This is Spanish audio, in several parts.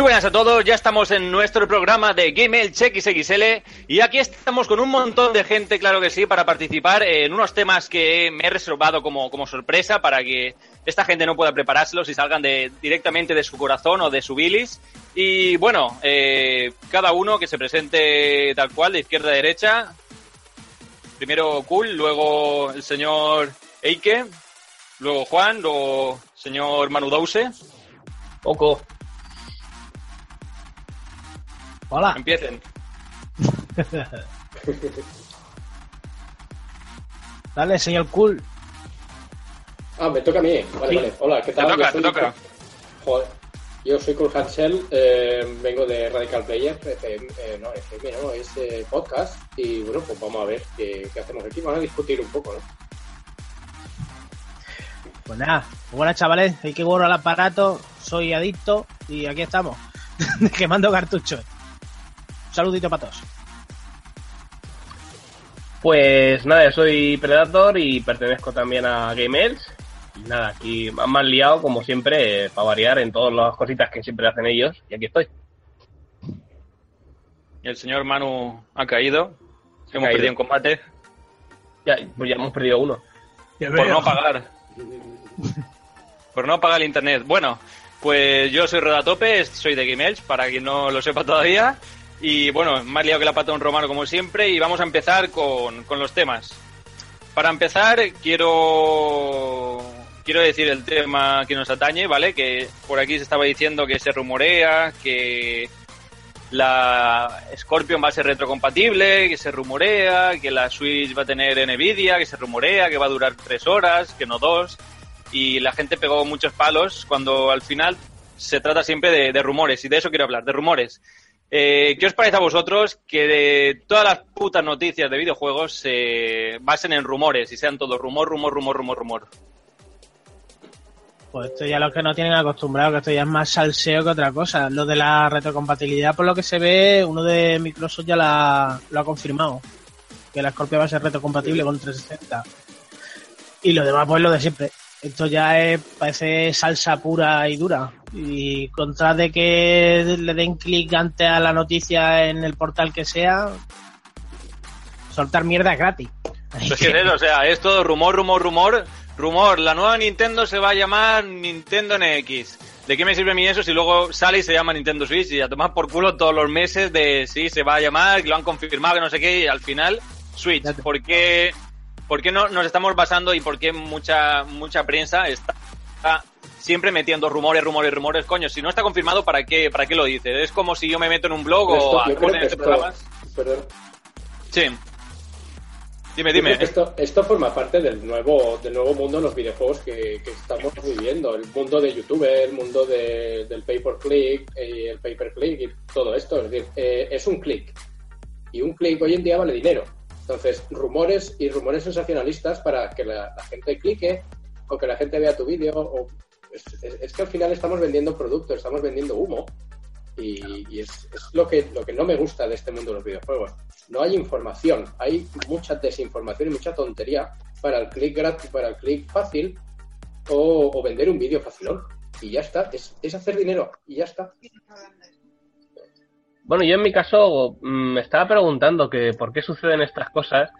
Muy buenas a todos, ya estamos en nuestro programa de Game El Check XXL y aquí estamos con un montón de gente, claro que sí, para participar en unos temas que me he reservado como, como sorpresa para que esta gente no pueda preparárselos y salgan de, directamente de su corazón o de su bilis. Y bueno, eh, cada uno que se presente tal cual, de izquierda a derecha. Primero Cool, luego el señor Eike, luego Juan, luego señor Manu Dause. Poco. Hola. Empiecen. Dale, señor Cool. Ah, me toca a mí. Vale, Sí. vale. Hola, ¿qué Te tal? toca, Yo soy- te toca. Joder. Yo soy Cool Hansel, eh, vengo de Radical Player, FM, eh, no, FM, no, es eh, podcast. Y bueno, pues vamos a ver qué, qué hacemos aquí. Vamos a discutir un poco, ¿no? Pues nada, muy buenas chavales, hay que borrar el aparato, soy adicto y aquí estamos, quemando cartuchos. Saludito para todos. Pues nada, yo soy Predator y pertenezco también a GameEls. Y nada, aquí me han más liado, como siempre, eh, para variar en todas las cositas que siempre hacen ellos. Y aquí estoy. El señor Manu ha caído. Hemos caído. perdido en combate Ya, pues ya hemos perdido uno. por no pagar. por no pagar el internet. Bueno, pues yo soy Rodatope, soy de Gmails, para quien no lo sepa todavía. Y bueno, más liado que la pata un romano como siempre. Y vamos a empezar con, con los temas. Para empezar, quiero quiero decir el tema que nos atañe, ¿vale? Que por aquí se estaba diciendo que se rumorea que la Scorpion va a ser retrocompatible, que se rumorea, que la Switch va a tener Nvidia, que se rumorea, que va a durar tres horas, que no dos. Y la gente pegó muchos palos cuando al final se trata siempre de, de rumores, y de eso quiero hablar, de rumores. Eh, ¿Qué os parece a vosotros que de todas las putas noticias de videojuegos se basen en rumores y sean todos rumor, rumor, rumor, rumor, rumor? Pues esto ya los que no tienen acostumbrado, que esto ya es más salseo que otra cosa. Lo de la retrocompatibilidad, por lo que se ve, uno de Microsoft ya lo ha confirmado. Que la Scorpio va a ser retrocompatible con 360. Y lo demás, pues lo de siempre. Esto ya es, parece salsa pura y dura. Y contra de que le den clic antes a la noticia en el portal que sea, soltar mierda es gratis. Pues que es eso, o sea, es todo rumor, rumor, rumor, rumor. La nueva Nintendo se va a llamar Nintendo NX. ¿De qué me sirve a mí eso si luego sale y se llama Nintendo Switch y a tomar por culo todos los meses de sí, se va a llamar, que lo han confirmado, que no sé qué, y al final Switch? ¿Por qué, por qué no nos estamos basando y por qué mucha, mucha prensa está, está siempre metiendo rumores, rumores, rumores? Coño, si no está confirmado, ¿para qué, para qué lo dice? Es como si yo me meto en un blog Esto- o a que este esto- programa. Perdón. Sí. Dime, dime. Esto, esto forma parte del nuevo, del nuevo mundo de los videojuegos que, que estamos viviendo. El mundo de youtuber, el mundo de- del pay per click, y el pay per click y todo esto. Es decir, eh, es un clic. Y un clic hoy en día vale dinero. Entonces, rumores y rumores sensacionalistas para que la, la gente clique o que la gente vea tu vídeo. o- Es, que al final estamos vendiendo productos, estamos vendiendo humo. Y, es, lo, que, lo que no me gusta de este mundo de los videojuegos. No hay información, hay mucha desinformación y mucha tontería para el clic gratis, para el clic fácil o, o vender un vídeo facilón. Y ya está, es, es hacer dinero y ya está. Bueno, yo en mi caso mm, me estaba preguntando que por qué suceden estas cosas.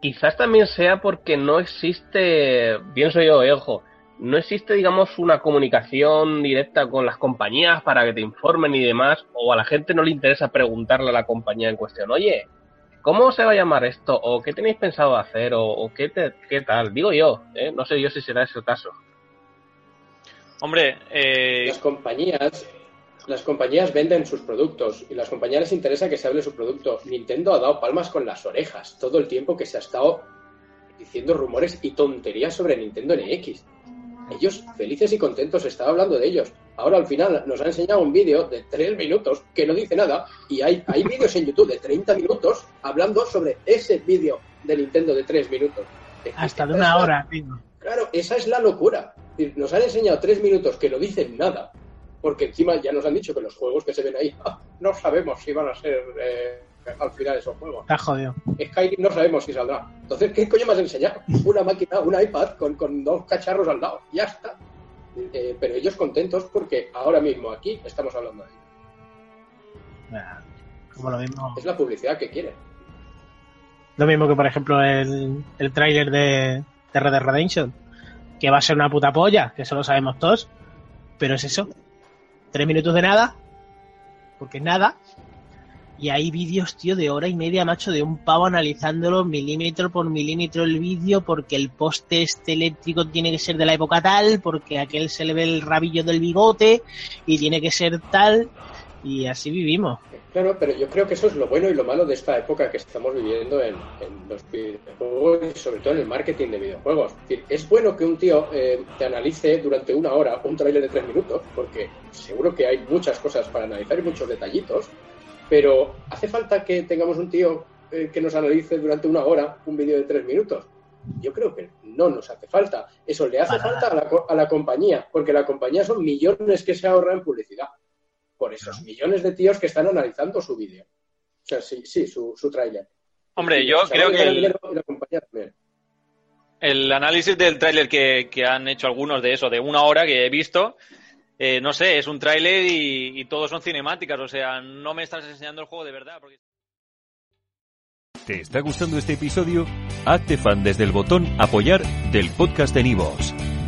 Quizás también sea porque no existe, pienso yo, eh, ojo, no existe, digamos, una comunicación directa con las compañías para que te informen y demás, o a la gente no le interesa preguntarle a la compañía en cuestión, oye, ¿cómo se va a llamar esto? ¿O qué tenéis pensado hacer? ¿O, o qué, te- qué tal? Digo yo, ¿eh? no sé yo si será ese el caso. Hombre, eh, Las compañías, las compañías venden sus productos y las compañías les interesa que se hable su producto. Nintendo ha dado palmas con las orejas todo el tiempo que se ha estado diciendo rumores y tonterías sobre Nintendo NX. Ellos felices y contentos, estaba hablando de ellos. Ahora al final nos ha enseñado un vídeo de tres minutos que no dice nada y hay, hay vídeos en YouTube de 30 minutos hablando sobre ese vídeo de Nintendo de tres minutos. Hasta de una hora. Claro, esa es la locura. Nos han enseñado tres minutos que no dicen nada, porque encima ya nos han dicho que los juegos que se ven ahí ah, no sabemos si van a ser eh, al final esos juegos. Está jodido. Skyrim no sabemos si saldrá. Entonces, ¿qué coño me has enseñado? Una máquina, un iPad con, con dos cacharros al lado. Ya está. Eh, pero ellos contentos porque ahora mismo aquí estamos hablando de ellos. Ah, Como lo mismo, Es la publicidad que quieren. lo mismo que, por ejemplo, el, el tráiler de, de Red Dead Redemption, que va a ser una puta polla, que eso lo sabemos todos, pero es eso. Tres minutos de nada, porque nada. Y hay vídeos, tío, de hora y media, macho, de un pavo analizándolo milímetro por milímetro el vídeo, porque el poste este eléctrico tiene que ser de la época tal, porque aquel se le ve el rabillo del bigote, y tiene que ser tal, y así vivimos. Claro, pero yo creo que eso es lo bueno y lo malo de esta época que estamos viviendo en, en los videojuegos y sobre todo en el marketing de videojuegos. Es, decir, es bueno que un tío eh, te analice durante una hora un trailer de tres minutos, porque seguro que hay muchas cosas para analizar y muchos detallitos, pero ¿hace falta que tengamos un tío eh, que nos analice durante una hora un vídeo de tres minutos? Yo creo que no nos hace falta. Eso le hace Para falta a la, a la compañía, porque la compañía son millones que se ahorra en publicidad por esos millones de tíos que están analizando su vídeo. O sea, sí, sí, su, su tráiler. Hombre, yo creo que el, el análisis del tráiler que, que han hecho algunos de eso, de una hora que he visto, eh, no sé, es un tráiler y, y todos son cinemáticas, o sea, no me estás enseñando el juego de verdad. Porque... ¿Te está gustando este episodio? Hazte fan desde el botón Apoyar del podcast de Nivos.